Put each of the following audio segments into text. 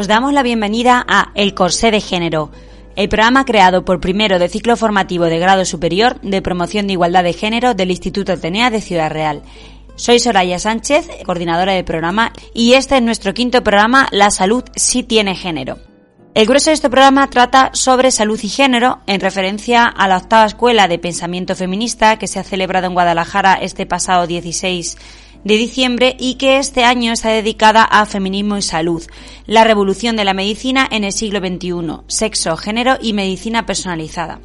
Os damos la bienvenida a El Corsé de Género, el programa creado por primero de ciclo formativo de grado superior de promoción de igualdad de género del Instituto Atenea de Ciudad Real. Soy Soraya Sánchez, coordinadora del programa, y este es nuestro quinto programa, La salud sí tiene género. El grueso de este programa trata sobre salud y género en referencia a la octava escuela de pensamiento feminista que se ha celebrado en Guadalajara este pasado 16 de diciembre y que este año está dedicada a feminismo y salud, la revolución de la medicina en el siglo XXI, sexo, género y medicina personalizada.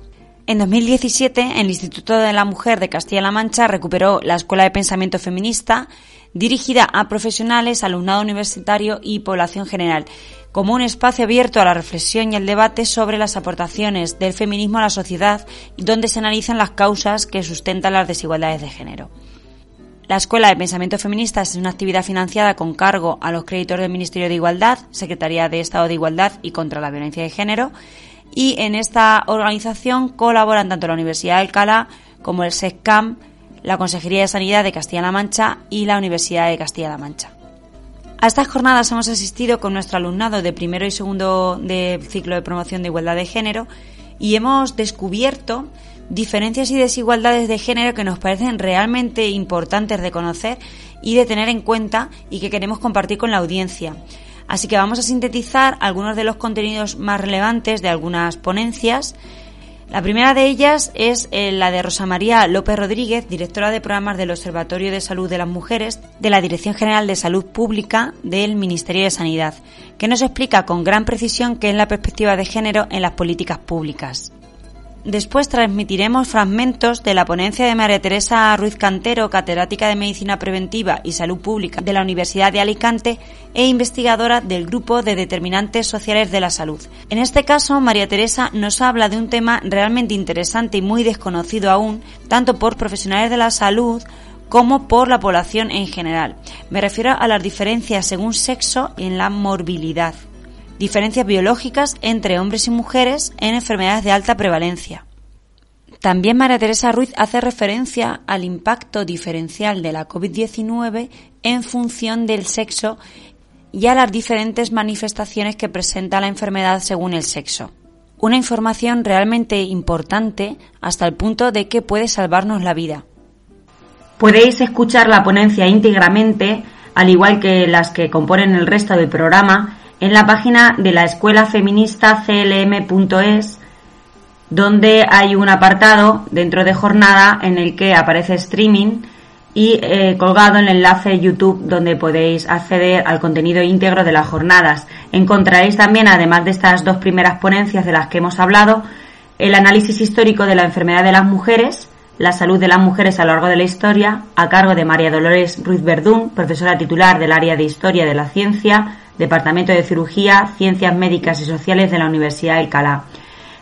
En 2017, el Instituto de la Mujer de Castilla-La Mancha recuperó la Escuela de Pensamiento Feminista, dirigida a profesionales, alumnado universitario y población general, como un espacio abierto a la reflexión y el debate sobre las aportaciones del feminismo a la sociedad donde se analizan las causas que sustentan las desigualdades de género. La Escuela de Pensamiento Feminista es una actividad financiada con cargo a los créditos del Ministerio de Igualdad, Secretaría de Estado de Igualdad y contra la Violencia de Género, y en esta organización colaboran tanto la Universidad de Alcalá como el SECCAM, la Consejería de Sanidad de Castilla-La Mancha y la Universidad de Castilla-La Mancha. A estas jornadas hemos asistido con nuestro alumnado de primero y segundo de ciclo de promoción de igualdad de género y hemos descubierto diferencias y desigualdades de género que nos parecen realmente importantes de conocer y de tener en cuenta y que queremos compartir con la audiencia. Así que vamos a sintetizar algunos de los contenidos más relevantes de algunas ponencias. La primera de ellas es eh, la de Rosa María López Rodríguez, directora de programas del Observatorio de Salud de las Mujeres de la Dirección General de Salud Pública del Ministerio de Sanidad, que nos explica con gran precisión qué es la perspectiva de género en las políticas públicas. Después transmitiremos fragmentos de la ponencia de María Teresa Ruiz Cantero, catedrática de Medicina Preventiva y Salud Pública de la Universidad de Alicante e investigadora del Grupo de Determinantes Sociales de la Salud. En este caso, María Teresa nos habla de un tema realmente interesante y muy desconocido aún, tanto por profesionales de la salud como por la población en general. Me refiero a las diferencias según sexo en la morbilidad diferencias biológicas entre hombres y mujeres en enfermedades de alta prevalencia. También María Teresa Ruiz hace referencia al impacto diferencial de la COVID-19 en función del sexo y a las diferentes manifestaciones que presenta la enfermedad según el sexo. Una información realmente importante hasta el punto de que puede salvarnos la vida. Podéis escuchar la ponencia íntegramente, al igual que las que componen el resto del programa, en la página de la Escuela Feminista CLM.es, donde hay un apartado dentro de jornada en el que aparece streaming y eh, colgado el enlace YouTube donde podéis acceder al contenido íntegro de las jornadas. Encontraréis también, además de estas dos primeras ponencias de las que hemos hablado, el análisis histórico de la enfermedad de las mujeres, la salud de las mujeres a lo largo de la historia, a cargo de María Dolores Ruiz Verdún, profesora titular del área de Historia de la Ciencia, Departamento de Cirugía, Ciencias Médicas y Sociales de la Universidad de Alcalá.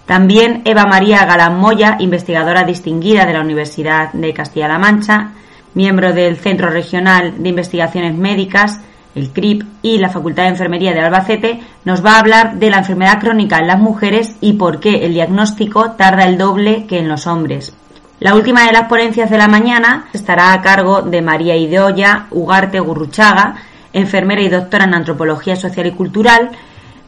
También Eva María Galán Moya, investigadora distinguida de la Universidad de Castilla-La Mancha, miembro del Centro Regional de Investigaciones Médicas, el CRIP y la Facultad de Enfermería de Albacete, nos va a hablar de la enfermedad crónica en las mujeres y por qué el diagnóstico tarda el doble que en los hombres. La última de las ponencias de la mañana estará a cargo de María Ideoya Ugarte Gurruchaga, enfermera y doctora en Antropología Social y Cultural,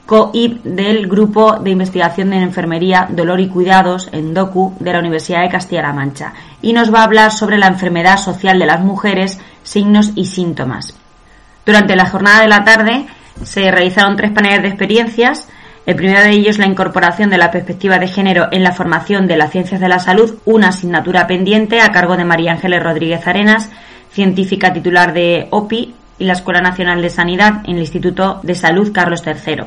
COIP del Grupo de Investigación de Enfermería, Dolor y Cuidados, en DOCU, de la Universidad de Castilla-La Mancha, y nos va a hablar sobre la enfermedad social de las mujeres, signos y síntomas. Durante la jornada de la tarde se realizaron tres paneles de experiencias. El primero de ellos la incorporación de la perspectiva de género en la formación de las ciencias de la salud, una asignatura pendiente a cargo de María Ángeles Rodríguez Arenas, científica titular de OPI y la Escuela Nacional de Sanidad en el Instituto de Salud Carlos III.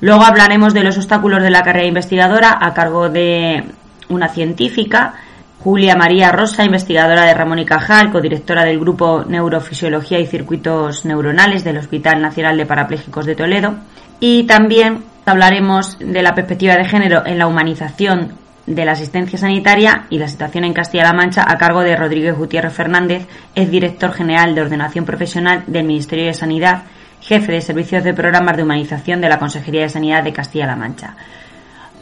Luego hablaremos de los obstáculos de la carrera investigadora a cargo de una científica, Julia María Rosa, investigadora de Ramón y Cajal, codirectora del Grupo Neurofisiología y Circuitos Neuronales del Hospital Nacional de Parapléjicos de Toledo. Y también hablaremos de la perspectiva de género en la humanización de la asistencia sanitaria y la situación en Castilla-La Mancha a cargo de Rodríguez Gutiérrez Fernández, es director general de ordenación profesional del Ministerio de Sanidad, jefe de servicios de programas de humanización de la Consejería de Sanidad de Castilla-La Mancha.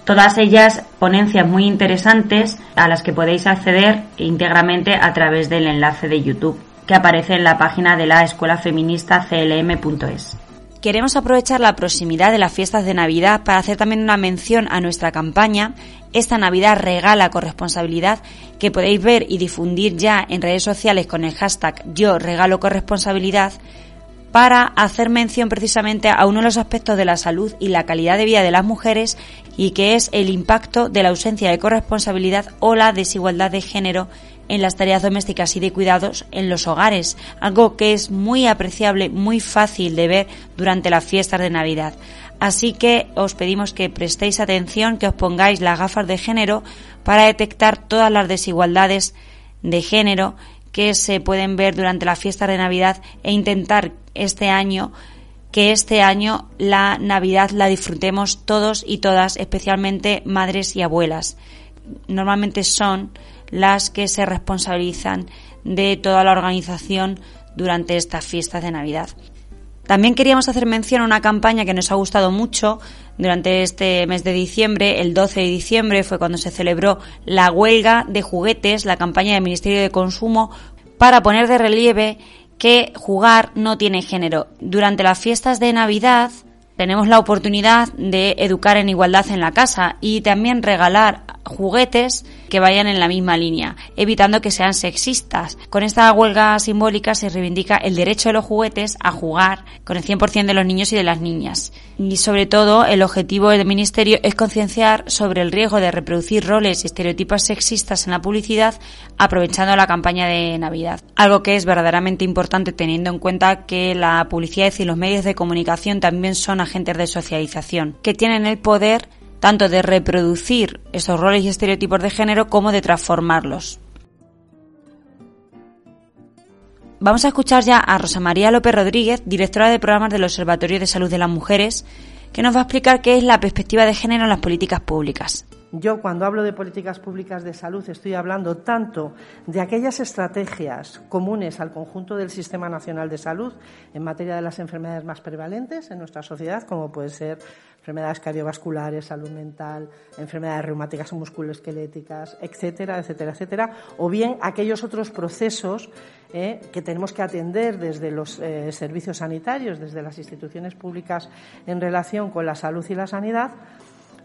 Todas ellas ponencias muy interesantes a las que podéis acceder íntegramente a través del enlace de YouTube que aparece en la página de la Escuela Feminista CLM.es. Queremos aprovechar la proximidad de las fiestas de Navidad para hacer también una mención a nuestra campaña. Esta Navidad regala corresponsabilidad que podéis ver y difundir ya en redes sociales con el hashtag Yo regalo corresponsabilidad para hacer mención precisamente a uno de los aspectos de la salud y la calidad de vida de las mujeres y que es el impacto de la ausencia de corresponsabilidad o la desigualdad de género en las tareas domésticas y de cuidados en los hogares, algo que es muy apreciable, muy fácil de ver durante las fiestas de Navidad. Así que os pedimos que prestéis atención, que os pongáis las gafas de género para detectar todas las desigualdades de género que se pueden ver durante las fiestas de Navidad e intentar este año que este año la Navidad la disfrutemos todos y todas, especialmente madres y abuelas. Normalmente son las que se responsabilizan de toda la organización durante estas fiestas de Navidad. También queríamos hacer mención a una campaña que nos ha gustado mucho durante este mes de diciembre. El 12 de diciembre fue cuando se celebró la huelga de juguetes, la campaña del Ministerio de Consumo, para poner de relieve que jugar no tiene género. Durante las fiestas de Navidad tenemos la oportunidad de educar en igualdad en la casa y también regalar juguetes que vayan en la misma línea, evitando que sean sexistas. Con esta huelga simbólica se reivindica el derecho de los juguetes a jugar con el 100% de los niños y de las niñas. Y sobre todo, el objetivo del Ministerio es concienciar sobre el riesgo de reproducir roles y estereotipos sexistas en la publicidad aprovechando la campaña de Navidad. Algo que es verdaderamente importante teniendo en cuenta que la publicidad y los medios de comunicación también son agentes de socialización, que tienen el poder tanto de reproducir esos roles y estereotipos de género como de transformarlos. Vamos a escuchar ya a Rosa María López Rodríguez, directora de programas del Observatorio de Salud de las Mujeres, que nos va a explicar qué es la perspectiva de género en las políticas públicas. Yo cuando hablo de políticas públicas de salud estoy hablando tanto de aquellas estrategias comunes al conjunto del Sistema Nacional de Salud en materia de las enfermedades más prevalentes en nuestra sociedad, como puede ser enfermedades cardiovasculares, salud mental, enfermedades reumáticas o musculoesqueléticas, etcétera, etcétera, etcétera, o bien aquellos otros procesos eh, que tenemos que atender desde los eh, servicios sanitarios, desde las instituciones públicas en relación con la salud y la sanidad,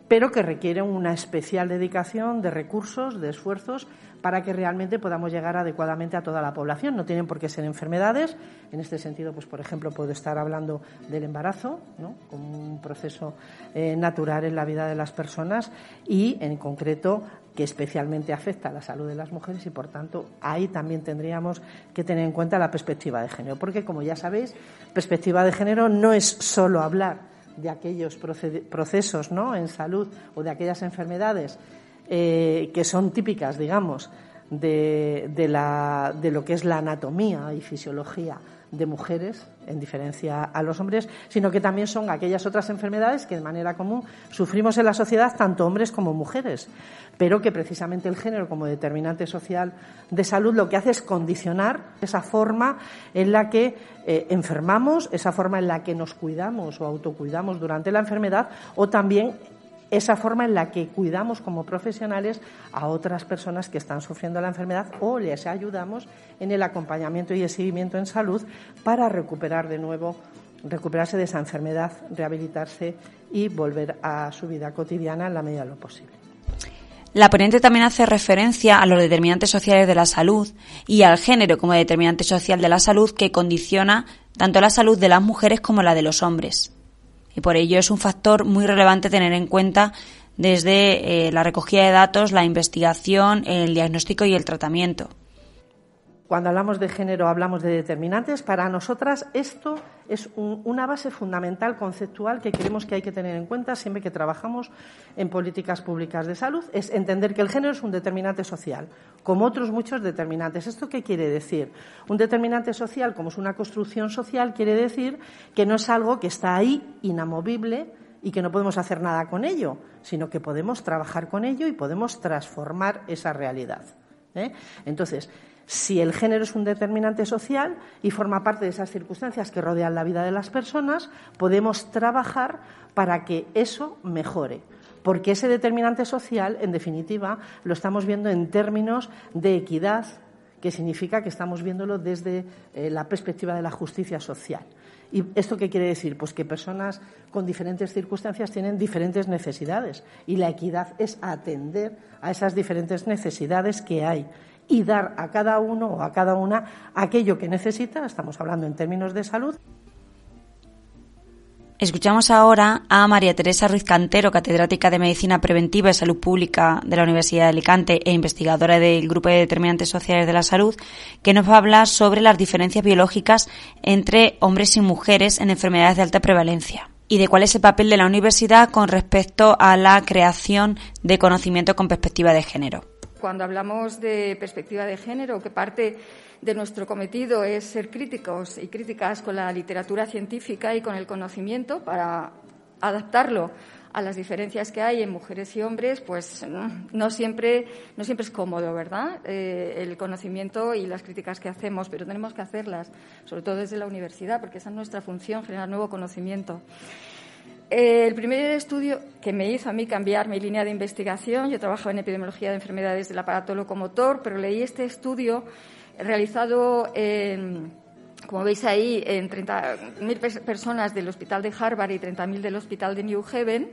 pero que requieren una especial dedicación de recursos, de esfuerzos, para que realmente podamos llegar adecuadamente a toda la población. No tienen por qué ser enfermedades. En este sentido, pues por ejemplo, puedo estar hablando del embarazo, ¿no? como un proceso eh, natural en la vida de las personas y, en concreto, que especialmente afecta a la salud de las mujeres y, por tanto, ahí también tendríamos que tener en cuenta la perspectiva de género. Porque, como ya sabéis, perspectiva de género no es solo hablar de aquellos procesos ¿no? en salud o de aquellas enfermedades eh, que son típicas, digamos, de, de, lo que es la anatomía y fisiología de mujeres, en diferencia a los hombres, sino que también son aquellas otras enfermedades que de manera común sufrimos en la sociedad tanto hombres como mujeres, pero que precisamente el género como determinante social de salud lo que hace es condicionar esa forma en la que eh, enfermamos, esa forma en la que nos cuidamos o autocuidamos durante la enfermedad o también esa forma en la que cuidamos como profesionales a otras personas que están sufriendo la enfermedad o les ayudamos en el acompañamiento y el seguimiento en salud para recuperar de nuevo recuperarse de esa enfermedad, rehabilitarse y volver a su vida cotidiana en la medida de lo posible. La ponente también hace referencia a los determinantes sociales de la salud y al género como determinante social de la salud que condiciona tanto la salud de las mujeres como la de los hombres y por ello es un factor muy relevante tener en cuenta desde eh, la recogida de datos, la investigación, el diagnóstico y el tratamiento. Cuando hablamos de género hablamos de determinantes. Para nosotras esto es una base fundamental conceptual que creemos que hay que tener en cuenta siempre que trabajamos en políticas públicas de salud. Es entender que el género es un determinante social, como otros muchos determinantes. ¿Esto qué quiere decir? Un determinante social, como es una construcción social, quiere decir que no es algo que está ahí, inamovible, y que no podemos hacer nada con ello, sino que podemos trabajar con ello y podemos transformar esa realidad. ¿eh? Entonces, si el género es un determinante social y forma parte de esas circunstancias que rodean la vida de las personas, podemos trabajar para que eso mejore. Porque ese determinante social, en definitiva, lo estamos viendo en términos de equidad, que significa que estamos viéndolo desde eh, la perspectiva de la justicia social. ¿Y esto qué quiere decir? Pues que personas con diferentes circunstancias tienen diferentes necesidades y la equidad es atender a esas diferentes necesidades que hay y dar a cada uno o a cada una aquello que necesita, estamos hablando en términos de salud. Escuchamos ahora a María Teresa Ruiz Cantero, catedrática de Medicina Preventiva y Salud Pública de la Universidad de Alicante e investigadora del Grupo de Determinantes Sociales de la Salud, que nos va a hablar sobre las diferencias biológicas entre hombres y mujeres en enfermedades de alta prevalencia y de cuál es el papel de la universidad con respecto a la creación de conocimiento con perspectiva de género. Cuando hablamos de perspectiva de género, que parte de nuestro cometido es ser críticos y críticas con la literatura científica y con el conocimiento para adaptarlo a las diferencias que hay en mujeres y hombres, pues no siempre, no siempre es cómodo, ¿verdad? Eh, el conocimiento y las críticas que hacemos, pero tenemos que hacerlas, sobre todo desde la universidad, porque esa es nuestra función, generar nuevo conocimiento. Eh, el primer estudio que me hizo a mí cambiar mi línea de investigación, yo trabajo en epidemiología de enfermedades del aparato locomotor, pero leí este estudio realizado en, como veis ahí, en 30.000 personas del Hospital de Harvard y 30.000 del Hospital de New Haven,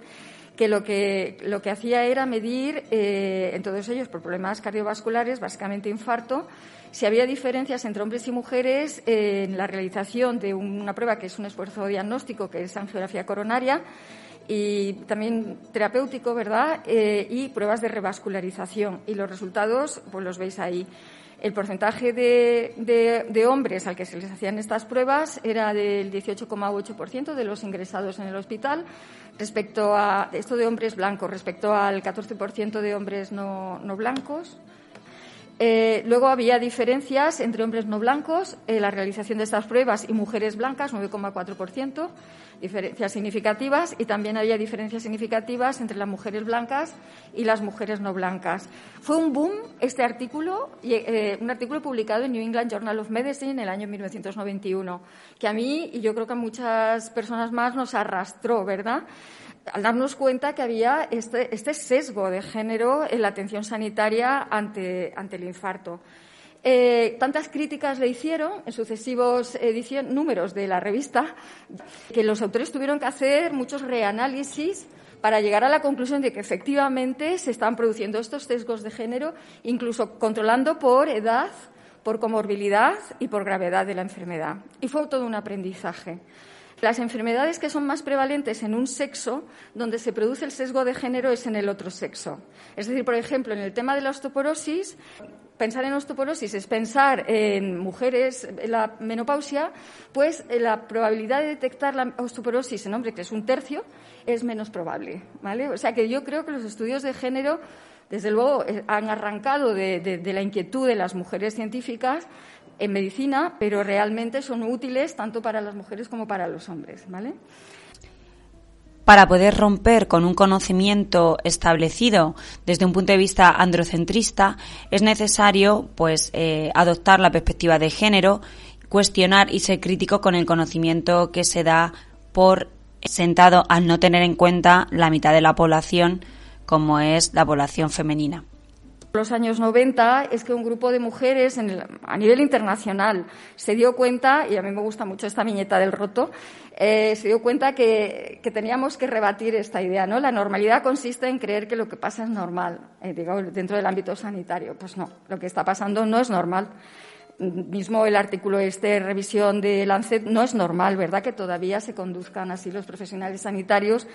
que lo que, lo que hacía era medir eh, en todos ellos por problemas cardiovasculares, básicamente infarto, si había diferencias entre hombres y mujeres en la realización de una prueba que es un esfuerzo diagnóstico, que es angiografía coronaria, y también terapéutico, ¿verdad? Eh, y pruebas de revascularización. Y los resultados, pues los veis ahí. El porcentaje de, hombres al que se les hacían estas pruebas era del 18,8% de los ingresados en el hospital, respecto a esto de hombres blancos, respecto al 14% de hombres no, blancos. Eh, luego había diferencias entre hombres no blancos en la realización de estas pruebas y mujeres blancas, 9,4%, diferencias significativas, y también había diferencias significativas entre las mujeres blancas y las mujeres no blancas. Fue un boom este artículo, eh, un artículo publicado en New England Journal of Medicine en el año 1991, que a mí y yo creo que a muchas personas más nos arrastró, ¿verdad? al darnos cuenta que había este, este, sesgo de género en la atención sanitaria ante, el infarto. Eh, tantas críticas le hicieron en sucesivos números de la revista que los autores tuvieron que hacer muchos reanálisis para llegar a la conclusión de que efectivamente se están produciendo estos sesgos de género, incluso controlando por edad, por comorbilidad y por gravedad de la enfermedad. Y fue todo un aprendizaje. Las enfermedades que son más prevalentes en un sexo, donde se produce el sesgo de género, es en el otro sexo. Es decir, por ejemplo, en el tema de la osteoporosis, pensar en osteoporosis es pensar en mujeres en la menopausia, pues eh, la probabilidad de detectar la osteoporosis en hombres, que es un tercio, es menos probable. ¿vale? O sea que yo creo que los estudios de género, desde luego, eh, han arrancado de la inquietud de las mujeres científicas en medicina, pero realmente son útiles tanto para las mujeres como para los hombres, ¿vale? Para poder romper con un conocimiento establecido desde un punto de vista androcentrista, es necesario, pues, eh, adoptar la perspectiva de género, cuestionar y ser crítico con el conocimiento que se da por sentado al no tener en cuenta la mitad de la población, como es la población femenina los años 90 es que un grupo de mujeres a nivel internacional se dio cuenta, y a mí me gusta mucho esta viñeta del roto, eh, se dio cuenta que, teníamos que rebatir esta idea. ¿no? La normalidad consiste en creer que lo que pasa es normal, eh, dentro del ámbito sanitario. Pues no, lo que está pasando no es normal mismo el artículo este, revisión de Lancet, no es normal, ¿verdad?, que todavía se conduzcan así los profesionales sanitarios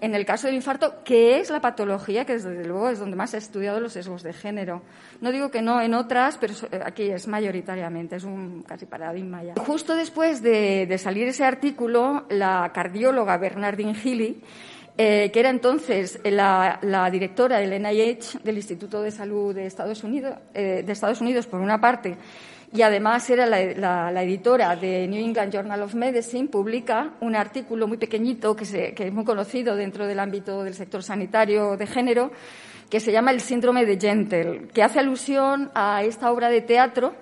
en el caso del infarto, que es la patología que desde luego es donde más se ha estudiado los sesgos de género. No digo que no en otras, pero aquí es mayoritariamente, es un casi paradigma ya. Justo después de, salir ese artículo, la cardióloga Bernardine Healy eh, que era entonces la, directora del NIH, del Instituto de Salud de Estados Unidos, eh, de Estados Unidos por una parte, y además era la, editora de New England Journal of Medicine, publica un artículo muy pequeñito que, es muy conocido dentro del ámbito del sector sanitario de género, que se llama El síndrome de Gentle, que hace alusión a esta obra de teatro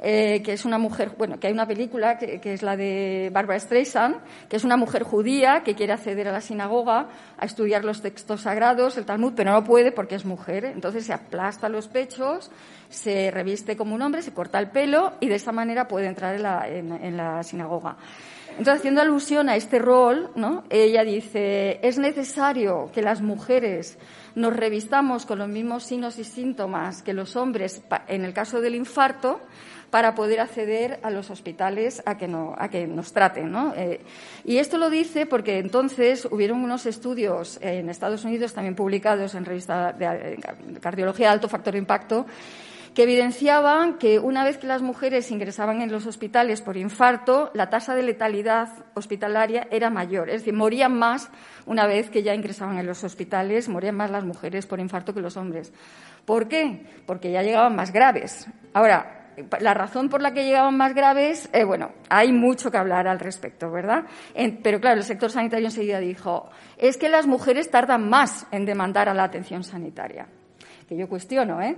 eh, que es una mujer, bueno, que hay una película que, es la de Barbara Streisand, que es una mujer judía que quiere acceder a la sinagoga a estudiar los textos sagrados, el Talmud, pero no puede porque es mujer. Entonces se aplasta los pechos, se reviste como un hombre, se corta el pelo y de esta manera puede entrar en la, en la sinagoga. Entonces, haciendo alusión a este rol, ¿no? ella dice, es necesario que las mujeres nos revistamos con los mismos signos y síntomas que los hombres en el caso del infarto para poder acceder a los hospitales a que, no, a que nos traten. ¿no? Eh, y esto lo dice porque entonces hubieron unos estudios en Estados Unidos también publicados en revista de cardiología de alto factor de impacto que evidenciaban que una vez que las mujeres ingresaban en los hospitales por infarto, la tasa de letalidad hospitalaria era mayor. Es decir, morían más una vez que ya ingresaban en los hospitales, morían más las mujeres por infarto que los hombres. ¿Por qué? Porque ya llegaban más graves. Ahora, la razón por la que llegaban más graves, eh, bueno, hay mucho que hablar al respecto, ¿verdad? pero claro, el sector sanitario enseguida dijo, es que las mujeres tardan más en demandar a la atención sanitaria que yo cuestiono, ¿eh?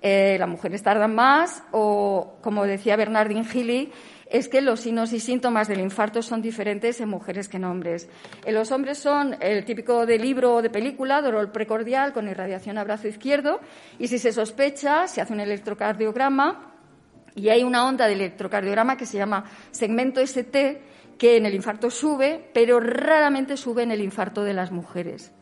¿eh? las mujeres tardan más o, como decía Bernardine Gili, es que los signos y síntomas del infarto son diferentes en mujeres que en hombres. En los hombres son el típico de libro o de película, dolor precordial con irradiación a brazo izquierdo, y si se sospecha, se hace un electrocardiograma y hay una onda de electrocardiograma que se llama segmento ST, que en el infarto sube, pero raramente sube en el infarto de las mujeres.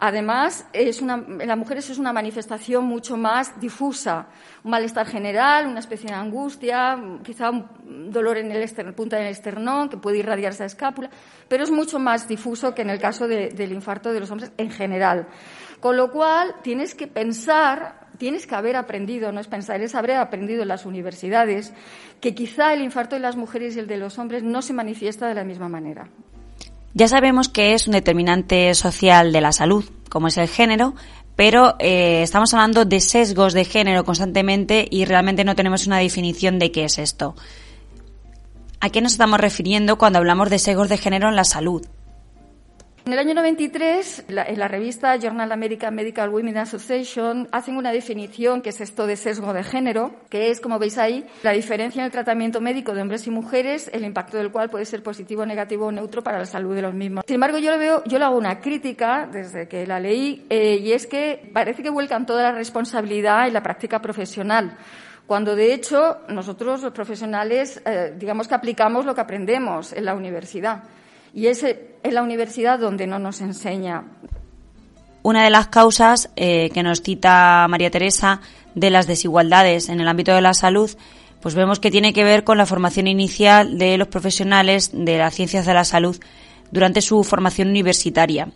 Además, es una, en las mujeres es una manifestación mucho más difusa, un malestar general, una especie de angustia, quizá un dolor en el, punta del esternón que puede irradiarse a escápula, pero es mucho más difuso que en el caso del infarto de los hombres en general. Con lo cual, tienes que pensar, tienes que haber aprendido, no es pensar, es haber aprendido en las universidades que quizá el infarto de las mujeres y el de los hombres no se manifiesta de la misma manera. Ya sabemos que es un determinante social de la salud, como es el género, pero eh, estamos hablando de sesgos de género constantemente y realmente no tenemos una definición de qué es esto. ¿A qué nos estamos refiriendo cuando hablamos de sesgos de género en la salud? En el año 93, en la revista Journal American Medical Women Association hacen una definición que es esto de sesgo de género, que es, como veis ahí, la diferencia en el tratamiento médico de hombres y mujeres, el impacto del cual puede ser positivo, negativo o neutro para la salud de los mismos. Sin embargo, yo le veo, yo le hago una crítica desde que la leí, eh, y es que parece que vuelcan toda la responsabilidad en la práctica profesional cuando de hecho nosotros los profesionales eh, digamos que aplicamos lo que aprendemos en la universidad. Y es en la universidad donde no nos enseña. Una de las causas eh, que nos cita María Teresa de las desigualdades en el ámbito de la salud, pues vemos que tiene que ver con la formación inicial de los profesionales de las ciencias de la salud durante su formación universitaria.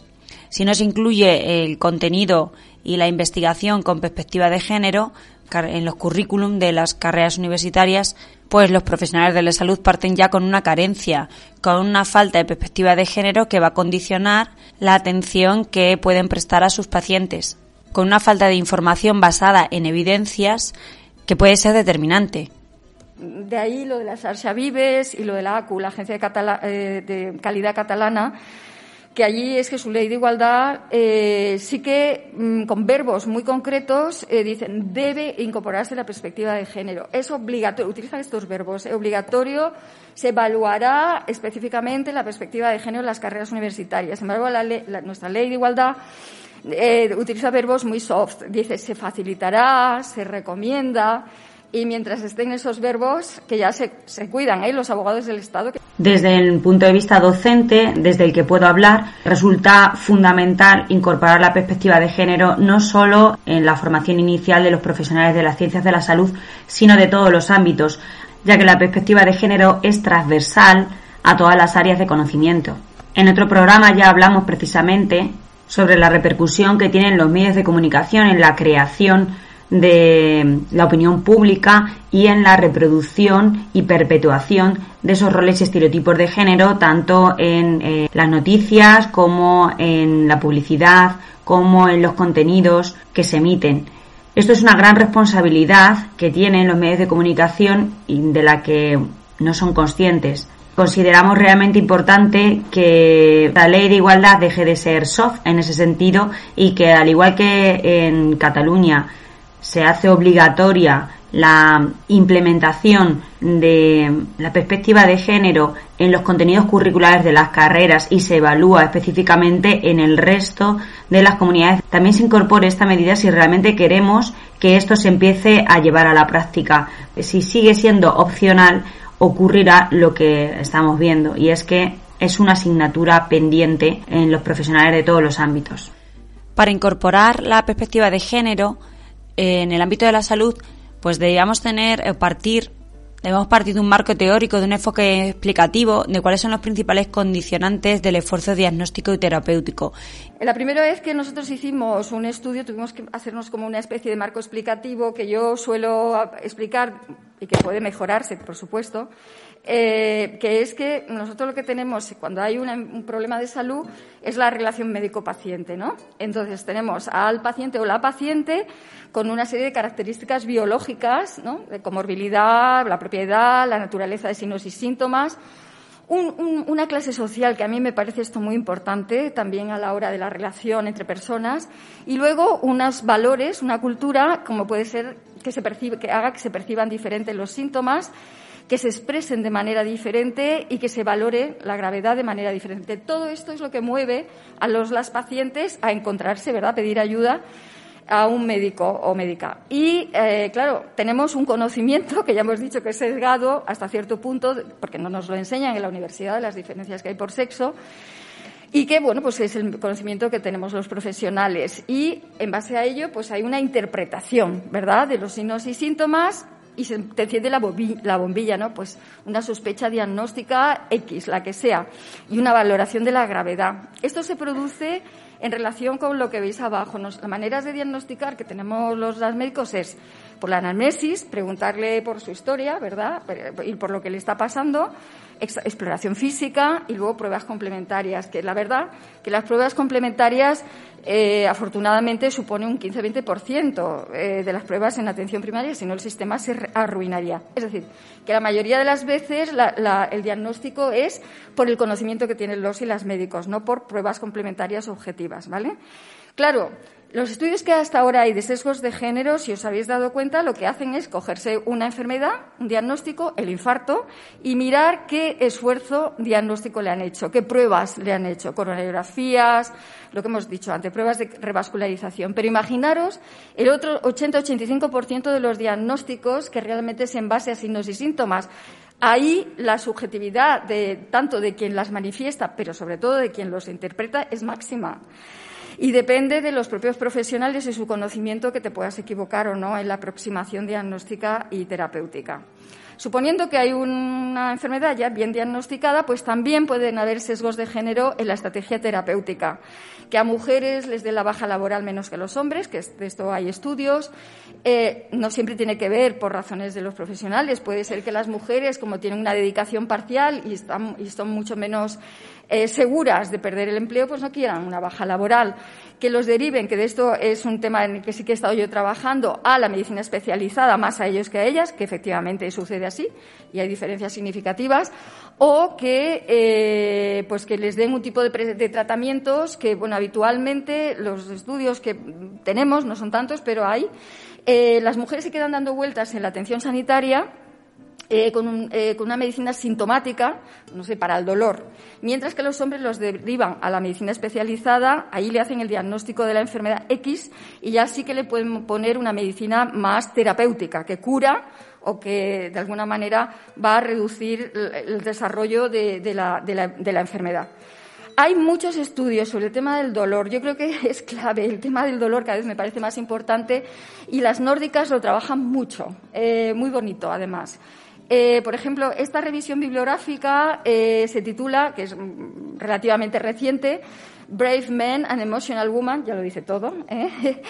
Si no se incluye el contenido y la investigación con perspectiva de género en los currículum de las carreras universitarias, pues los profesionales de la salud parten ya con una carencia, con una falta de perspectiva de género que va a condicionar la atención que pueden prestar a sus pacientes, con una falta de información basada en evidencias que puede ser determinante. De ahí lo de las Archa Vives y lo de la ACU, la Agencia de, eh, de Calidad Catalana, que allí es que su ley de igualdad eh, sí que mm, con verbos muy concretos eh, dicen debe incorporarse la perspectiva de género. Es obligatorio, utilizan estos verbos, es obligatorio, se evaluará específicamente la perspectiva de género en las carreras universitarias. Sin embargo, nuestra ley de igualdad eh, utiliza verbos muy soft, dice se facilitará, se recomienda y mientras estén esos verbos que ya se, se cuidan ¿eh? los abogados del Estado. Desde el punto de vista docente, desde el que puedo hablar, resulta fundamental incorporar la perspectiva de género no solo en la formación inicial de los profesionales de las ciencias de la salud, sino de todos los ámbitos, ya que la perspectiva de género es transversal a todas las áreas de conocimiento. En otro programa ya hablamos precisamente sobre la repercusión que tienen los medios de comunicación en la creación de la opinión pública y en la reproducción y perpetuación de esos roles y estereotipos de género, tanto en eh, las noticias como en la publicidad, como en los contenidos que se emiten. Esto es una gran responsabilidad que tienen los medios de comunicación y de la que no son conscientes. Consideramos realmente importante que la ley de igualdad deje de ser soft en ese sentido y que al igual que en Cataluña se hace obligatoria la implementación de la perspectiva de género en los contenidos curriculares de las carreras y se evalúa específicamente en el resto de las comunidades. También se incorpore esta medida si realmente queremos que esto se empiece a llevar a la práctica. Si sigue siendo opcional ocurrirá lo que estamos viendo y es que es una asignatura pendiente en los profesionales de todos los ámbitos. Para incorporar la perspectiva de género en el ámbito de la salud, pues debíamos tener, eh, partir Debemos partir de un marco teórico, de un enfoque explicativo de cuáles son los principales condicionantes del esfuerzo diagnóstico y terapéutico. La primera vez que nosotros hicimos un estudio tuvimos que hacernos como una especie de marco explicativo que yo suelo explicar y que puede mejorarse, por supuesto, eh, que es que nosotros lo que tenemos cuando hay un problema de salud es la relación médico-paciente, ¿no? Entonces tenemos al paciente o la paciente con una serie de características biológicas, ¿no? De comorbilidad, la propiedad, la naturaleza de signos y síntomas, una clase social que a mí me parece esto muy importante también a la hora de la relación entre personas y luego unos valores, una cultura como puede ser que se percibe, que haga que se perciban diferentes los síntomas que se expresen de manera diferente y que se valore la gravedad de manera diferente. Todo esto es lo que mueve a los las pacientes a encontrarse, ¿verdad?, pedir ayuda a un médico o médica. Y, eh, claro, tenemos un conocimiento que ya hemos dicho que es sesgado hasta cierto punto, porque no nos lo enseñan en la universidad, las diferencias que hay por sexo, y que, bueno, pues es el conocimiento que tenemos los profesionales. Y, en base a ello, pues hay una interpretación, ¿verdad?, de los signos y síntomas y se te enciende la bombilla, la bombilla, ¿no? Pues una sospecha diagnóstica X, la que sea, y una valoración de la gravedad. Esto se produce en relación con lo que veis abajo. Las maneras de diagnosticar que tenemos los médicos es por la anamnesis, preguntarle por su historia, ¿verdad? Y por lo que le está pasando, exploración física y luego pruebas complementarias, que la verdad que las pruebas complementarias eh, afortunadamente supone un 15-20% eh, de las pruebas en atención primaria, si no el sistema se arruinaría. Es decir, que la mayoría de las veces el diagnóstico es por el conocimiento que tienen los y las médicos, no por pruebas complementarias objetivas, ¿vale? Claro, los estudios que hasta ahora hay de sesgos de género, si os habéis dado cuenta, lo que hacen es cogerse una enfermedad, un diagnóstico, el infarto, y mirar qué esfuerzo diagnóstico le han hecho, qué pruebas le han hecho, coronariografías, lo que hemos dicho antes, pruebas de revascularización. Pero imaginaros el otro 80-85% de los diagnósticos que realmente es en base a signos y síntomas. Ahí la subjetividad de tanto de quien las manifiesta, pero sobre todo de quien los interpreta, es máxima y depende de los propios profesionales y su conocimiento que te puedas equivocar o no en la aproximación diagnóstica y terapéutica. Suponiendo que hay una enfermedad ya bien diagnosticada, pues también pueden haber sesgos de género en la estrategia terapéutica. Que a mujeres les dé la baja laboral menos que a los hombres, que de esto hay estudios. Eh, no siempre tiene que ver por razones de los profesionales. Puede ser que las mujeres, como tienen una dedicación parcial y, están, y son mucho menos eh, seguras de perder el empleo, pues no quieran una baja laboral que los deriven, que de esto es un tema en el que sí que he estado yo trabajando, a la medicina especializada, más a ellos que a ellas, que efectivamente sucede y hay diferencias significativas, o que, eh, pues que les den un tipo de, tratamientos que, bueno, habitualmente los estudios que tenemos no son tantos, pero hay. Eh, las mujeres se quedan dando vueltas en la atención sanitaria con, eh, con, una medicina sintomática, no sé, para el dolor, mientras que los hombres los derivan a la medicina especializada, ahí le hacen el diagnóstico de la enfermedad X y ya sí que le pueden poner una medicina más terapéutica, que cura o que de alguna manera va a reducir el desarrollo de, la enfermedad. Hay muchos estudios sobre el tema del dolor. Yo creo que es clave. El tema del dolor cada vez me parece más importante y las nórdicas lo trabajan mucho. Eh, muy bonito, además. Eh, por ejemplo, esta revisión bibliográfica eh, se titula, que es mm, relativamente reciente, Brave Men and Emotional Woman, ya lo dice todo, ¿eh?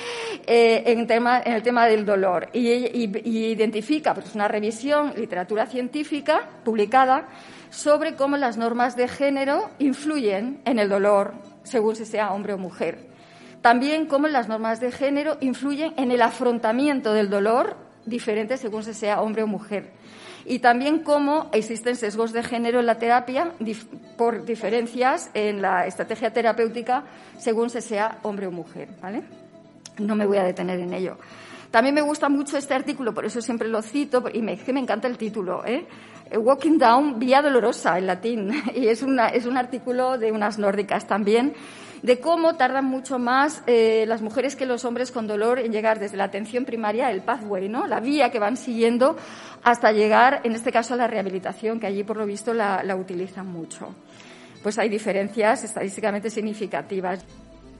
en, el tema del dolor. Y, identifica, pues es una revisión, literatura científica publicada, sobre cómo las normas de género influyen en el dolor, según si sea hombre o mujer. También cómo las normas de género influyen en el afrontamiento del dolor, diferente según se sea hombre o mujer y también cómo existen sesgos de género en la terapia por diferencias en la estrategia terapéutica según se sea hombre o mujer. ¿vale? No me voy a detener en ello. También me gusta mucho este artículo, por eso siempre lo cito, y me, me encanta el título, ¿eh? Walking Down, Vía Dolorosa, en latín. Y es, una, es un artículo de unas nórdicas también, de cómo tardan mucho más eh, las mujeres que los hombres con dolor en llegar desde la atención primaria, el pathway, ¿no? La vía que van siguiendo hasta llegar, en este caso, a la rehabilitación, que allí, por lo visto, la, la utilizan mucho. Pues hay diferencias estadísticamente significativas.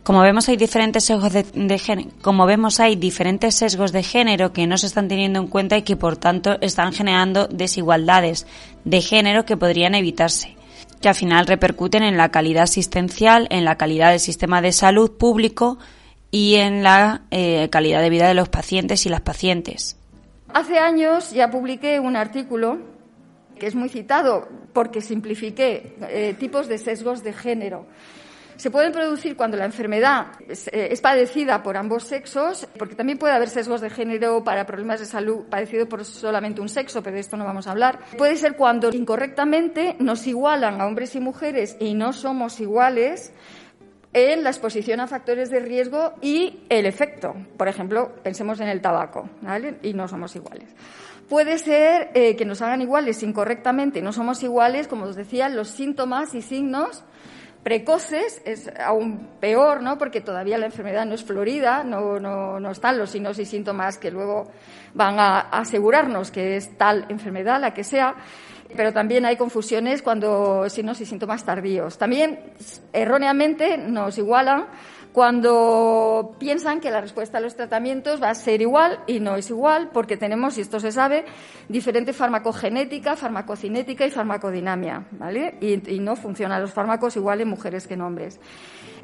Como vemos hay diferentes sesgos de, género, como vemos hay diferentes sesgos de género que no se están teniendo en cuenta y que por tanto están generando desigualdades de género que podrían evitarse, que al final repercuten en la calidad asistencial, en la calidad del sistema de salud público y en la eh, calidad de vida de los pacientes y las pacientes. Hace años ya publiqué un artículo que es muy citado porque simplifiqué eh, tipos de sesgos de género se pueden producir cuando la enfermedad eh, es, padecida por ambos sexos, porque también puede haber sesgos de género para problemas de salud padecidos por solamente un sexo, pero de esto no vamos a hablar. Puede ser cuando incorrectamente nos igualan a hombres y mujeres y no somos iguales en la exposición a factores de riesgo y el efecto. Por ejemplo, pensemos en el tabaco, ¿vale? Y no somos iguales. Puede ser eh, que nos hagan iguales incorrectamente no somos iguales, como os decía, los síntomas y signos precoces es aún peor, ¿no? Porque todavía la enfermedad no es florida, no, no, no están los signos y síntomas que luego van a asegurarnos que es tal enfermedad, la que sea. Pero también hay confusiones cuando signos y síntomas tardíos. También erróneamente nos igualan cuando piensan que la respuesta a los tratamientos va a ser igual y no es igual porque tenemos, y esto se sabe, diferente farmacogenética, farmacocinética y farmacodinamia, ¿vale? Y, no funcionan los fármacos igual en mujeres que en hombres.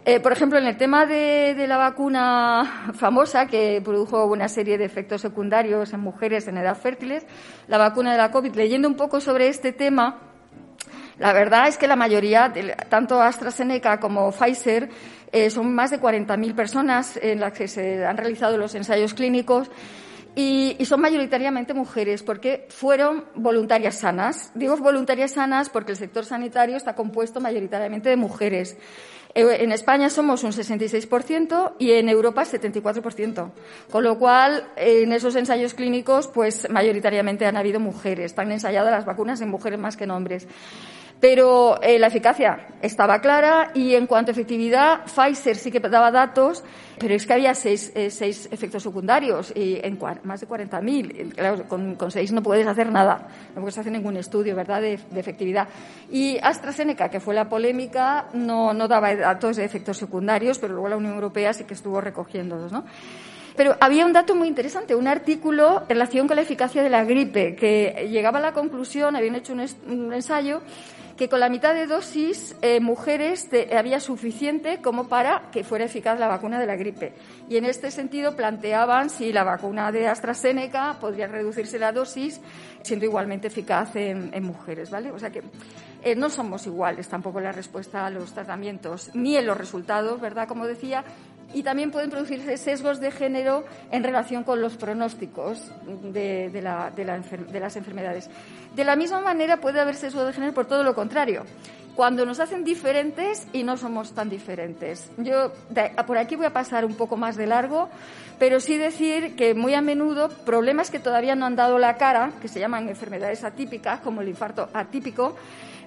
Eh, por ejemplo, en el tema de, de, la vacuna famosa que produjo una serie de efectos secundarios en mujeres en edad fértiles, la vacuna de la COVID, leyendo un poco sobre este tema, la verdad es que la mayoría, tanto AstraZeneca como Pfizer, eh, son más de 40.000 personas en las que se han realizado los ensayos clínicos y, son mayoritariamente mujeres porque fueron voluntarias sanas. Digo voluntarias sanas porque el sector sanitario está compuesto mayoritariamente de mujeres. Eh, en España somos un 66% y en Europa 74%. Con lo cual, en esos ensayos clínicos, pues mayoritariamente han habido mujeres. Están ensayadas las vacunas en mujeres más que en hombres. Pero eh, la eficacia estaba clara y en cuanto a efectividad, Pfizer sí que daba datos, pero es que había seis, eh, seis efectos secundarios y en más de 40.000. Claro, con, seis no puedes hacer nada, no puedes hacer ningún estudio, ¿verdad?, de, de efectividad. Y AstraZeneca, que fue la polémica, no, no daba datos de efectos secundarios, pero luego la Unión Europea sí que estuvo recogiéndolos, ¿no? Pero había un dato muy interesante, un artículo en relación con la eficacia de la gripe, que llegaba a la conclusión, habían hecho un, un ensayo, que con la mitad de dosis eh, mujeres había suficiente como para que fuera eficaz la vacuna de la gripe. Y en este sentido planteaban si la vacuna de AstraZeneca podría reducirse la dosis siendo igualmente eficaz en, mujeres, ¿vale? O sea que eh, no somos iguales tampoco en la respuesta a los tratamientos ni en los resultados, ¿verdad? Como decía, y también pueden producirse sesgos de género en relación con los pronósticos de, las enfermedades. De la misma manera puede haber sesgo de género por todo lo contrario, cuando nos hacen diferentes y no somos tan diferentes. Yo por aquí voy a pasar un poco más de largo, pero sí decir que muy a menudo problemas que todavía no han dado la cara, que se llaman enfermedades atípicas, como el infarto atípico,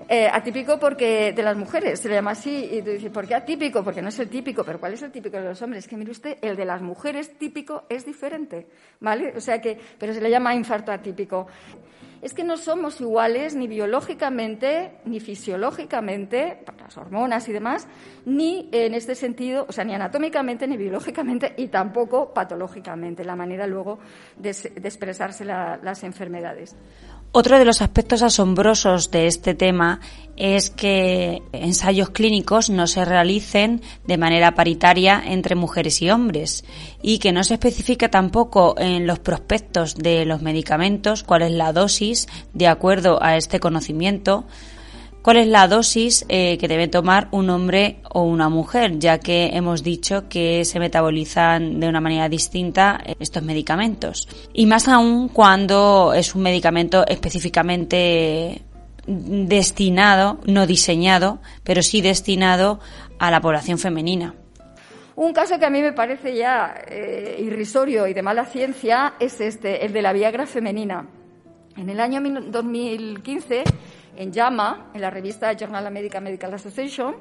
eh, atípico porque de las mujeres se le llama así y tú dices, ¿por qué atípico? Porque no es el típico, pero ¿cuál es el típico de los hombres? Es que mire usted, el de las mujeres típico es diferente, ¿vale? O sea que, pero se le llama infarto atípico. Es que no somos iguales ni biológicamente, ni fisiológicamente, las hormonas y demás, ni en este sentido, o sea, ni anatómicamente, ni biológicamente, y tampoco patológicamente, la manera luego de, expresarse las enfermedades. Otro de los aspectos asombrosos de este tema es que ensayos clínicos no se realicen de manera paritaria entre mujeres y hombres y que no se especifique tampoco en los prospectos de los medicamentos cuál es la dosis de acuerdo a este conocimiento cuál es la dosis eh, que debe tomar un hombre o una mujer, ya que hemos dicho que se metabolizan de una manera distinta eh, estos medicamentos. Y más aún cuando es un medicamento específicamente destinado, no diseñado, pero sí destinado a la población femenina. Un caso que a mí me parece ya eh, irrisorio y de mala ciencia es este, el de la Viagra femenina. En el año 2015 en JAMA, en la revista Journal American Medical Association,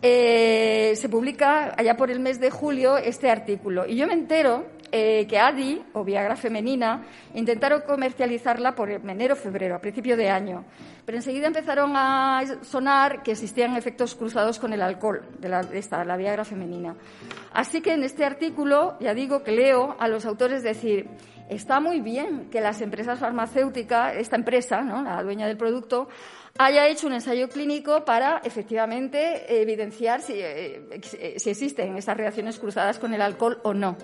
eh, se publica allá por el mes de julio este artículo. Y yo me entero eh, que ADI, o Viagra femenina, intentaron comercializarla por enero-febrero, a principio de año. Pero enseguida empezaron a sonar que existían efectos cruzados con el alcohol de, la, esta, la Viagra femenina. Así que en este artículo, ya digo que leo a los autores decir, está muy bien que las empresas farmacéuticas, esta empresa, la dueña del producto, haya hecho un ensayo clínico para efectivamente evidenciar si, eh, si existen esas reacciones cruzadas con el alcohol o no.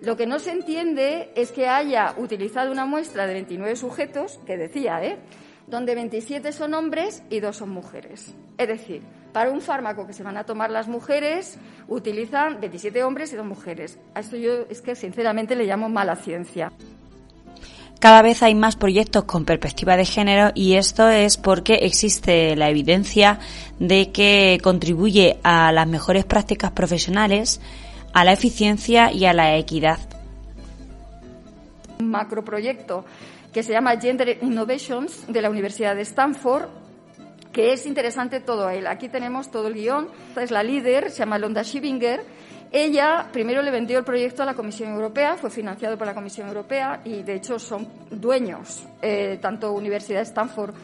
Lo que no se entiende es que haya utilizado una muestra de 29 sujetos, que decía, ¿eh? donde 27 son hombres y dos son mujeres. Es decir, para un fármaco que se van a tomar las mujeres, utilizan 27 hombres y dos mujeres. A esto yo es que sinceramente le llamo mala ciencia. Cada vez hay más proyectos con perspectiva de género y esto es porque existe la evidencia de que contribuye a las mejores prácticas profesionales a la eficiencia y a la equidad. Un macroproyecto que se llama Gender Innovations de la Universidad de Stanford, que es interesante todo él. Aquí tenemos todo el guion. Es la líder, se llama Londa Schibinger. Ella primero le vendió el proyecto a la Comisión Europea, fue financiado por la Comisión Europea y de hecho son dueños, eh, tanto Universidad de Stanford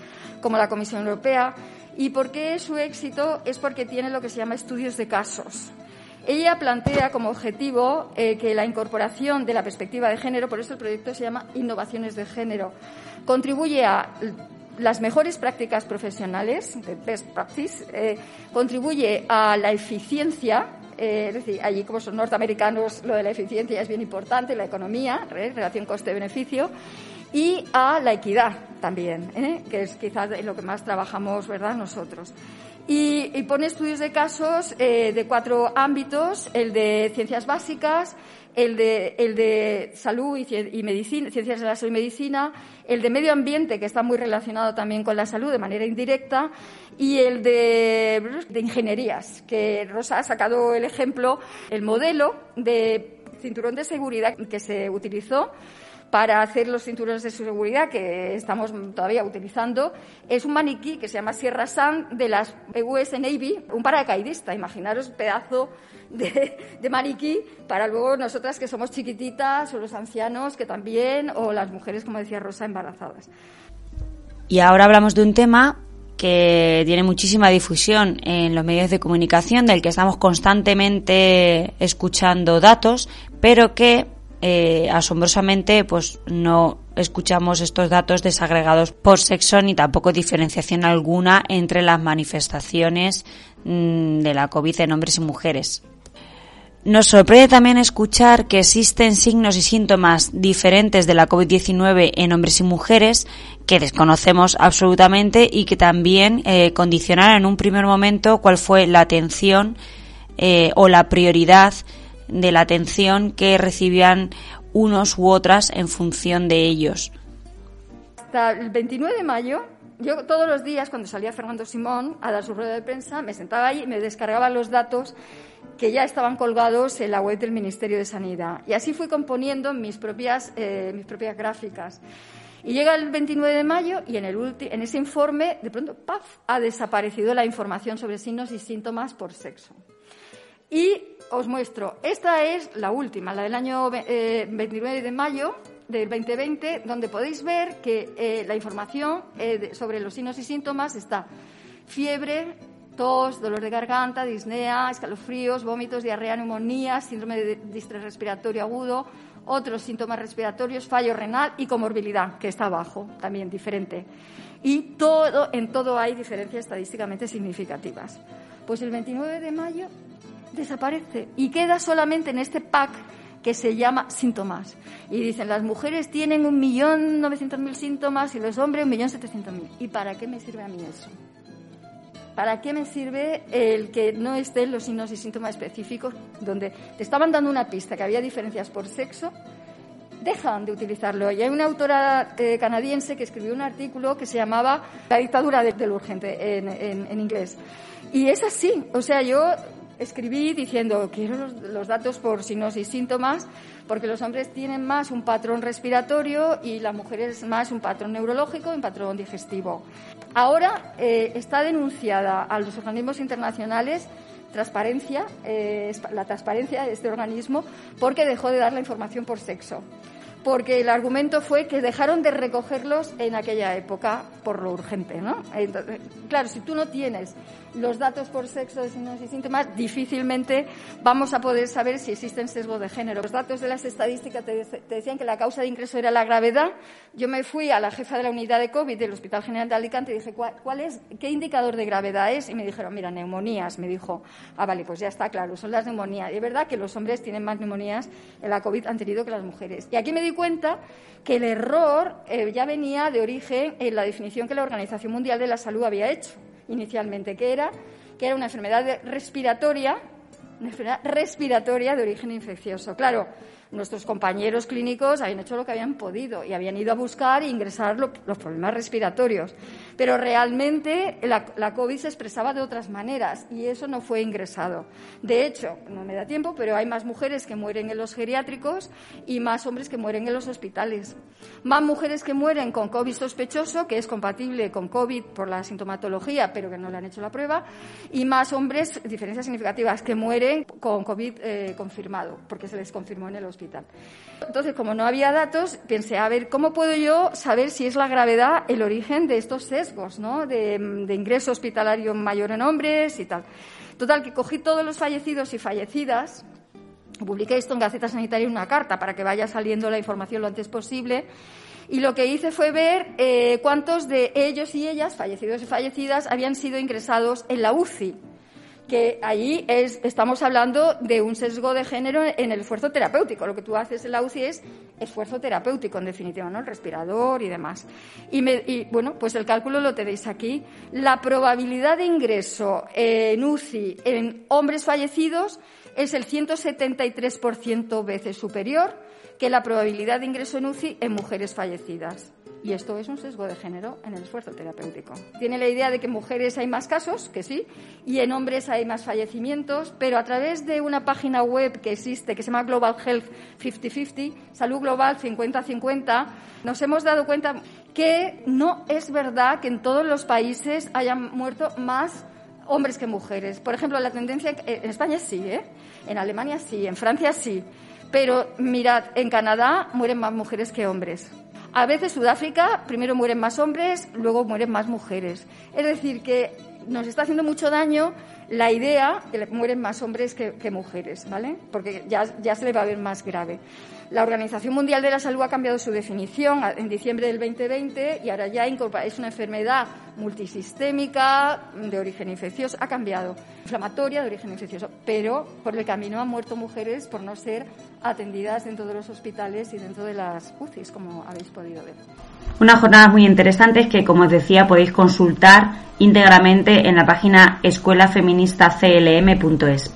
como la Comisión Europea. ¿Y por qué su éxito? Es porque tiene lo que se llama estudios de casos. Ella plantea como objetivo eh, que la incorporación de la perspectiva de género, por eso el proyecto se llama Innovaciones de Género, contribuye a las mejores prácticas profesionales, best practice, eh, contribuye a la eficiencia, eh, es decir, allí como son norteamericanos lo de la eficiencia es bien importante, la economía, relación coste-beneficio, y a la equidad también, que es quizás lo que más trabajamos, ¿verdad?, nosotros. Y, pone estudios de casos eh, de cuatro ámbitos, el de ciencias básicas, el de, el de salud y, medicina, ciencias de la salud y medicina, el de medio ambiente, que está muy relacionado también con la salud de manera indirecta, y el de, de ingenierías, que Rosa ha sacado el ejemplo, el modelo de cinturón de seguridad que se utilizó para hacer los cinturones de seguridad que estamos todavía utilizando es un maniquí que se llama Sierra Sun de las US Navy, un paracaidista. Imaginaros un pedazo de, de, maniquí para luego nosotras que somos chiquititas o los ancianos que también o las mujeres, como decía Rosa, embarazadas. Y ahora hablamos de un tema que tiene muchísima difusión en los medios de comunicación, del que estamos constantemente escuchando datos, pero que eh, asombrosamente pues no escuchamos estos datos desagregados por sexo ni tampoco diferenciación alguna entre las manifestaciones mm, de la COVID en hombres y mujeres. Nos sorprende también escuchar que existen signos y síntomas diferentes de la COVID-19 en hombres y mujeres que desconocemos absolutamente y que también eh, condicionaron en un primer momento cuál fue la atención eh, o la prioridad de la atención que recibían unos u otras en función de ellos. Hasta el 29 de mayo, yo todos los días cuando salía Fernando Simón a dar su rueda de prensa, me sentaba ahí y me descargaba los datos que ya estaban colgados en la web del Ministerio de Sanidad. Y así fui componiendo mis propias, eh, mis propias gráficas. Y llega el 29 de mayo y en, el en ese informe, de pronto, ¡paf!, ha desaparecido la información sobre signos y síntomas por sexo. Y os muestro. Esta es la última, la del año 29 eh, de mayo del 2020, donde podéis ver que eh, la información eh, sobre los signos y síntomas está fiebre, tos, dolor de garganta, disnea, escalofríos, vómitos, diarrea, neumonía, síndrome de distrés respiratorio agudo, otros síntomas respiratorios, fallo renal y comorbilidad, que está abajo, también diferente. Y todo, en todo hay diferencias estadísticamente significativas. Pues el 29 de mayo desaparece y queda solamente en este pack que se llama síntomas. Y dicen, las mujeres tienen un millón novecientos mil síntomas y los hombres un millón setecientos mil. ¿Y para qué me sirve a mí eso? ¿Para qué me sirve el que no estén los signos y síntomas específicos donde te estaban dando una pista que había diferencias por sexo? Dejan de utilizarlo. Y hay una autora eh, canadiense que escribió un artículo que se llamaba La dictadura del urgente en, en inglés. Y es así. O sea, yo escribí diciendo, quiero los, datos por signos y síntomas, porque los hombres tienen más un patrón respiratorio y las mujeres más un patrón neurológico y un patrón digestivo. Ahora eh, está denunciada a los organismos internacionales transparencia, eh, la transparencia de este organismo, porque dejó de dar la información por sexo porque el argumento fue que dejaron de recogerlos en aquella época por lo urgente, ¿no? claro, si tú no tienes los datos por sexo de signos y síntomas, difícilmente vamos a poder saber si existen sesgos de género. Los datos de las estadísticas te, decían que la causa de ingreso era la gravedad. Yo me fui a la jefa de la unidad de COVID del Hospital General de Alicante y dije, ¿cuál, es, qué indicador de gravedad es? Y me dijeron, mira, neumonías. Me dijo, ah, vale, pues ya está claro, son las neumonías. Y es verdad que los hombres tienen más neumonías en la COVID han tenido que las mujeres. Y aquí me di cuenta que el error eh, ya venía de origen en la definición que la Organización Mundial de la Salud había hecho inicialmente, que era, que era una enfermedad respiratoria, una enfermedad respiratoria de origen infeccioso. Claro, nuestros compañeros clínicos habían hecho lo que habían podido y habían ido a buscar e ingresar los problemas respiratorios. Pero realmente la, COVID se expresaba de otras maneras y eso no fue ingresado. De hecho, no me da tiempo, pero hay más mujeres que mueren en los geriátricos y más hombres que mueren en los hospitales. Más mujeres que mueren con COVID sospechoso, que es compatible con COVID por la sintomatología, pero que no le han hecho la prueba, y más hombres, diferencias significativas, que mueren con COVID eh, confirmado, porque se les confirmó en el hospital. Entonces, como no había datos, pensé, a ver, ¿cómo puedo yo saber si es la gravedad el origen de estos sesgos. De, de ingreso hospitalario mayor en hombres y tal. Total, que cogí todos los fallecidos y fallecidas, publiqué esto en Gaceta Sanitaria en una carta para que vaya saliendo la información lo antes posible. Y lo que hice fue ver eh, cuántos de ellos y ellas, fallecidos y fallecidas, habían sido ingresados en la UCI que ahí es, estamos hablando de un sesgo de género en el esfuerzo terapéutico. Lo que tú haces en la UCI es esfuerzo terapéutico, en definitiva, ¿no? El respirador y demás. Y, y bueno, pues el cálculo lo tenéis aquí. La probabilidad de ingreso en UCI en hombres fallecidos es el 173% veces superior que la probabilidad de ingreso en UCI en mujeres fallecidas. Y esto es un sesgo de género en el esfuerzo terapéutico. Tiene la idea de que en mujeres hay más casos, que sí, y en hombres hay más fallecimientos, pero a través de una página web que existe, que se llama Global Health 50-50, Salud Global 50-50, nos hemos dado cuenta que no es verdad que en todos los países hayan muerto más hombres que mujeres. Por ejemplo, la tendencia en España sí, ¿eh? en Alemania sí, en Francia sí, pero mirad, en Canadá mueren más mujeres que hombres. A veces Sudáfrica, primero mueren más hombres, luego mueren más mujeres. Es decir, que nos está haciendo mucho daño la idea de que mueren más hombres que, mujeres, ¿vale? Porque ya, ya se le va a ver más grave. La Organización Mundial de la Salud ha cambiado su definición en diciembre del 2020 y ahora ya es una enfermedad multisistémica de origen infeccioso. Ha cambiado, inflamatoria de origen infeccioso, pero por el camino han muerto mujeres por no ser atendidas dentro de los hospitales y dentro de las UCIs, como habéis podido ver. Una jornada muy interesante que, como os decía, podéis consultar íntegramente en la página escuelafeministaclm.es.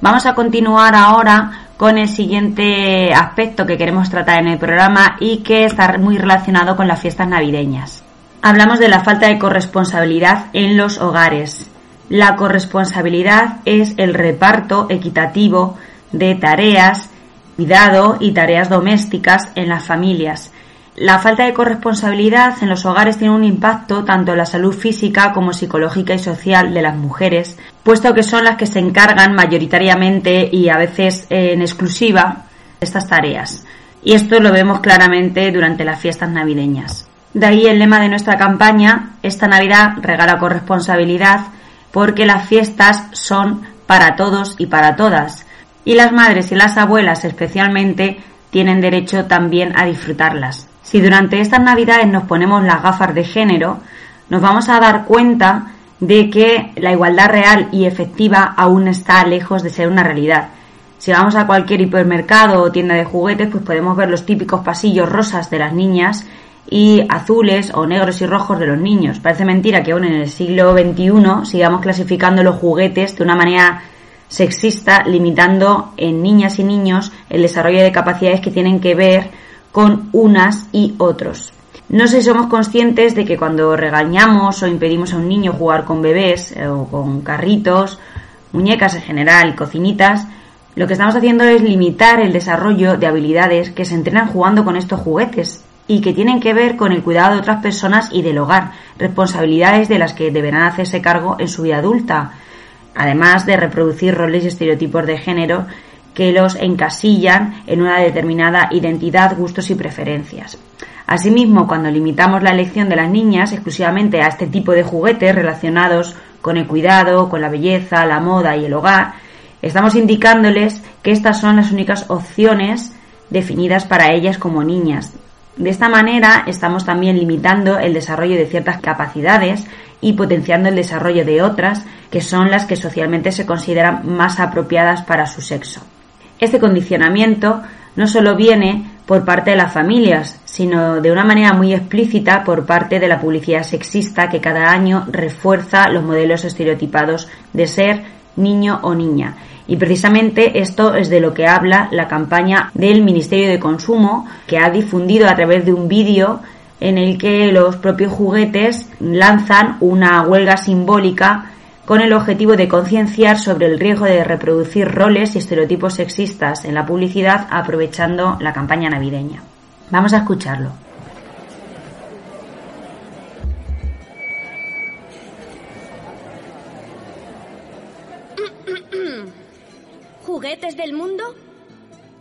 Vamos a continuar ahora con el siguiente aspecto que queremos tratar en el programa y que está muy relacionado con las fiestas navideñas. Hablamos de la falta de corresponsabilidad en los hogares. La corresponsabilidad es el reparto equitativo de tareas, cuidado y tareas domésticas en las familias la falta de corresponsabilidad en los hogares tiene un impacto tanto en la salud física como psicológica y social de las mujeres, puesto que son las que se encargan mayoritariamente y a veces en exclusiva de estas tareas. Y esto lo vemos claramente durante las fiestas navideñas. De ahí el lema de nuestra campaña, esta Navidad regala corresponsabilidad, porque las fiestas son para todos y para todas. Y las madres y las abuelas especialmente tienen derecho también a disfrutarlas. Si durante estas navidades nos ponemos las gafas de género, nos vamos a dar cuenta de que la igualdad real y efectiva aún está lejos de ser una realidad. Si vamos a cualquier hipermercado o tienda de juguetes, pues podemos ver los típicos pasillos rosas de las niñas y azules o negros y rojos de los niños. Parece mentira que aún en el siglo XXI sigamos clasificando los juguetes de una manera sexista, limitando en niñas y niños el desarrollo de capacidades que tienen que ver con unas y otros. No sé si somos conscientes de que cuando regañamos o impedimos a un niño jugar con bebés eh, o con carritos, muñecas en general cocinitas, lo que estamos haciendo es limitar el desarrollo de habilidades que se entrenan jugando con estos juguetes y que tienen que ver con el cuidado de otras personas y del hogar, responsabilidades de las que deberán hacerse cargo en su vida adulta. Además de reproducir roles y estereotipos de género que los encasillan en una determinada identidad, gustos y preferencias. Asimismo, cuando limitamos la elección de las niñas exclusivamente a este tipo de juguetes relacionados con el cuidado, con la belleza, la moda y el hogar, estamos indicándoles que estas son las únicas opciones definidas para ellas como niñas. De esta manera estamos también limitando el desarrollo de ciertas capacidades y potenciando el desarrollo de otras que son las que socialmente se consideran más apropiadas para su sexo. Este condicionamiento no solo viene por parte de las familias, sino de una manera muy explícita por parte de la publicidad sexista que cada año refuerza los modelos estereotipados de ser niño o niña. Y precisamente esto es de lo que habla la campaña del Ministerio de Consumo, que ha difundido a través de un vídeo en el que los propios juguetes lanzan una huelga simbólica con el objetivo de concienciar sobre el riesgo de reproducir roles y estereotipos sexistas en la publicidad aprovechando la campaña navideña. Vamos a escucharlo. ¿Juguetes del mundo?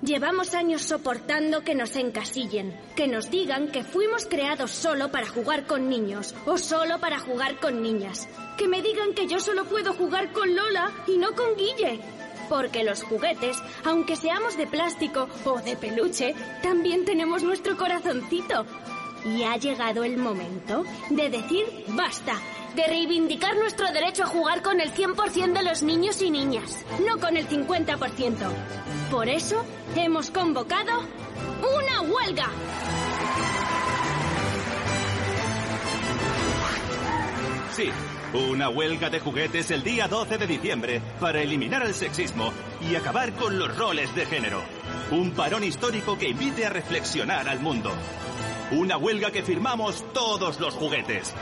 Llevamos años soportando que nos encasillen, que nos digan que fuimos creados solo para jugar con niños o solo para jugar con niñas. Que me digan que yo solo puedo jugar con Lola y no con Guille. Porque los juguetes, aunque seamos de plástico o de peluche, también tenemos nuestro corazoncito. Y ha llegado el momento de decir basta, de reivindicar nuestro derecho a jugar con el 100% de los niños y niñas, no con el 50%. Por eso hemos convocado una huelga. Sí, una huelga de juguetes el día 12 de diciembre para eliminar el sexismo y acabar con los roles de género. Un parón histórico que invite a reflexionar al mundo. Una huelga que firmamos todos los juguetes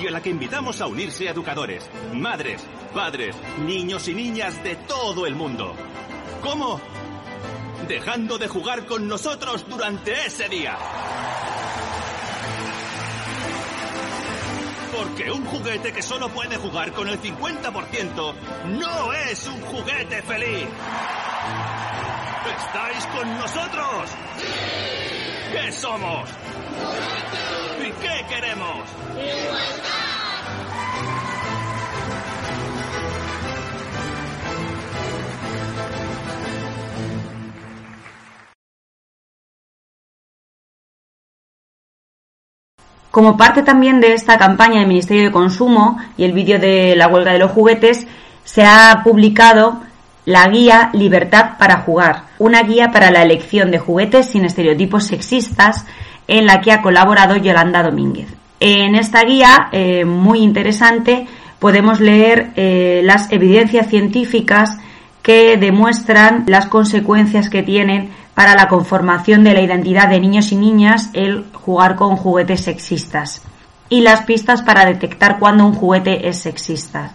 y a la que invitamos a unirse educadores, madres, padres, niños y niñas de todo el mundo. ¿Cómo? Dejando de jugar con nosotros durante ese día. Porque un juguete que solo puede jugar con el 50% no es un juguete feliz. ¿Estáis con nosotros? ¿Qué somos? ¿Y qué queremos? Como parte también de esta campaña del Ministerio de Consumo y el vídeo de la huelga de los juguetes, se ha publicado la guía Libertad para jugar, una guía para la elección de juguetes sin estereotipos sexistas en la que ha colaborado Yolanda Domínguez. En esta guía, eh, muy interesante, podemos leer eh, las evidencias científicas que demuestran las consecuencias que tienen para la conformación de la identidad de niños y niñas el jugar con juguetes sexistas y las pistas para detectar cuando un juguete es sexista.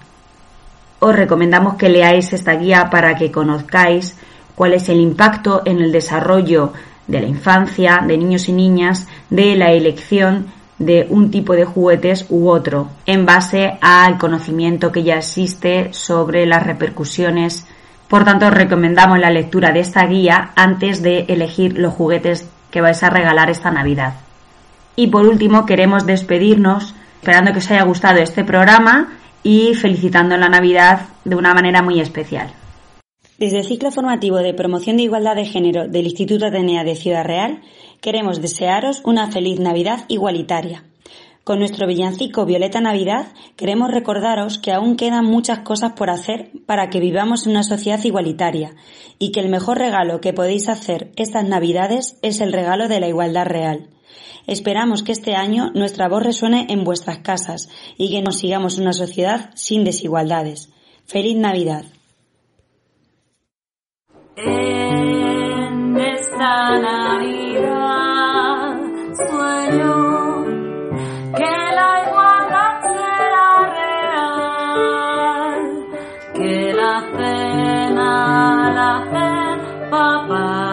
Os recomendamos que leáis esta guía para que conozcáis cuál es el impacto en el desarrollo de la infancia, de niños y niñas, de la elección de un tipo de juguetes u otro, en base al conocimiento que ya existe sobre las repercusiones por tanto, os recomendamos la lectura de esta guía antes de elegir los juguetes que vais a regalar esta Navidad. Y por último, queremos despedirnos esperando que os haya gustado este programa y felicitando la Navidad de una manera muy especial. Desde el ciclo formativo de promoción de igualdad de género del Instituto Atenea de Ciudad Real, queremos desearos una feliz Navidad igualitaria. Con nuestro villancico Violeta Navidad queremos recordaros que aún quedan muchas cosas por hacer para que vivamos en una sociedad igualitaria y que el mejor regalo que podéis hacer estas Navidades es el regalo de la igualdad real. Esperamos que este año nuestra voz resuene en vuestras casas y que nos sigamos una sociedad sin desigualdades. ¡Feliz Navidad! En esta Navidad sueño que la igualdad será real, que la cena la hacen papás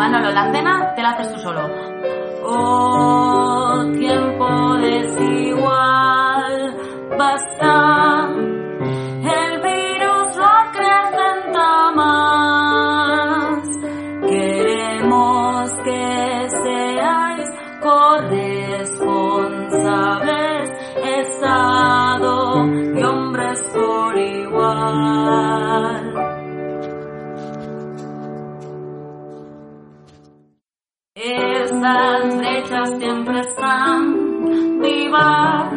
Manolo Landena, te la haces tú solo. Oh, tiempo desigual, basta. Están